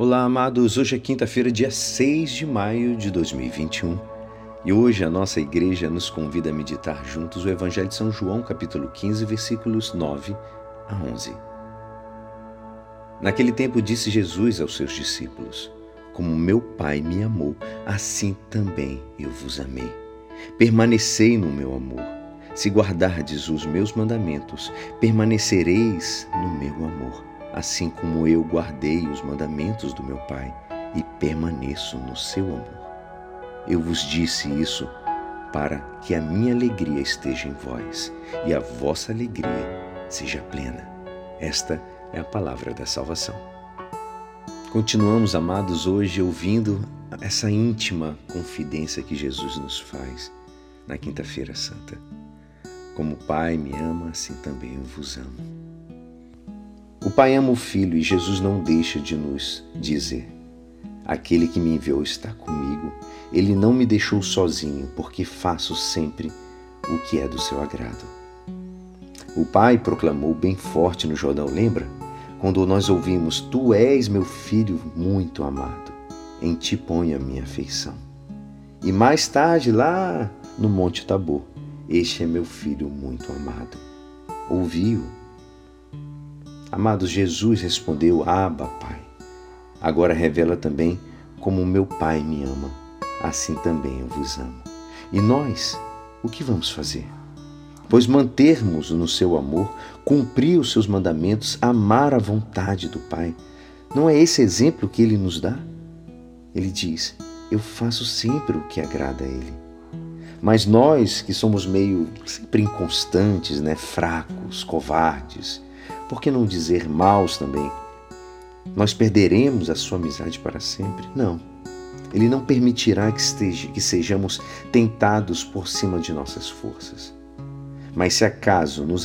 Olá, amados. Hoje é quinta-feira, dia 6 de maio de 2021. E hoje a nossa igreja nos convida a meditar juntos o Evangelho de São João, capítulo 15, versículos 9 a 11. Naquele tempo disse Jesus aos seus discípulos: Como meu Pai me amou, assim também eu vos amei. Permanecei no meu amor. Se guardardes os meus mandamentos, permanecereis no meu amor assim como eu guardei os mandamentos do meu Pai e permaneço no seu amor. Eu vos disse isso para que a minha alegria esteja em vós e a vossa alegria seja plena. Esta é a palavra da salvação. Continuamos, amados, hoje ouvindo essa íntima confidência que Jesus nos faz na Quinta-feira Santa. Como o Pai me ama, assim também eu vos amo. O Pai ama o Filho e Jesus não deixa de nos dizer: Aquele que me enviou está comigo. Ele não me deixou sozinho, porque faço sempre o que é do seu agrado. O Pai proclamou bem forte no Jordão, lembra? Quando nós ouvimos: Tu és meu filho muito amado, em ti ponho a minha afeição. E mais tarde, lá no Monte Tabor, este é meu filho muito amado. Ouviu Amados, Jesus respondeu: Abba, Pai. Agora revela também como meu Pai me ama, assim também eu vos amo. E nós, o que vamos fazer? Pois mantermos no seu amor, cumprir os seus mandamentos, amar a vontade do Pai. Não é esse exemplo que ele nos dá? Ele diz: Eu faço sempre o que agrada a Ele. Mas nós que somos meio sempre inconstantes, né, fracos, covardes, por que não dizer maus também? Nós perderemos a sua amizade para sempre? Não. Ele não permitirá que, esteja, que sejamos tentados por cima de nossas forças. Mas se acaso nos,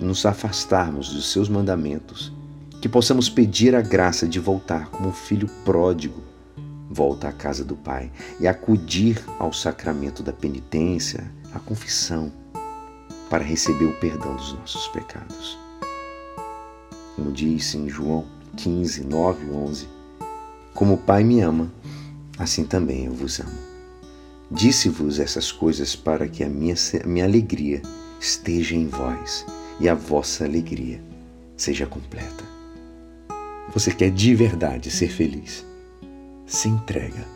nos afastarmos dos seus mandamentos, que possamos pedir a graça de voltar como um filho pródigo volta à casa do Pai e acudir ao sacramento da penitência, a confissão, para receber o perdão dos nossos pecados como diz em João 15, 9 e 11. Como o Pai me ama, assim também eu vos amo. Disse-vos essas coisas para que a minha, a minha alegria esteja em vós e a vossa alegria seja completa. Você quer de verdade ser feliz? Se entrega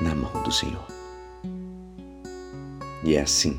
na mão do Senhor. E é assim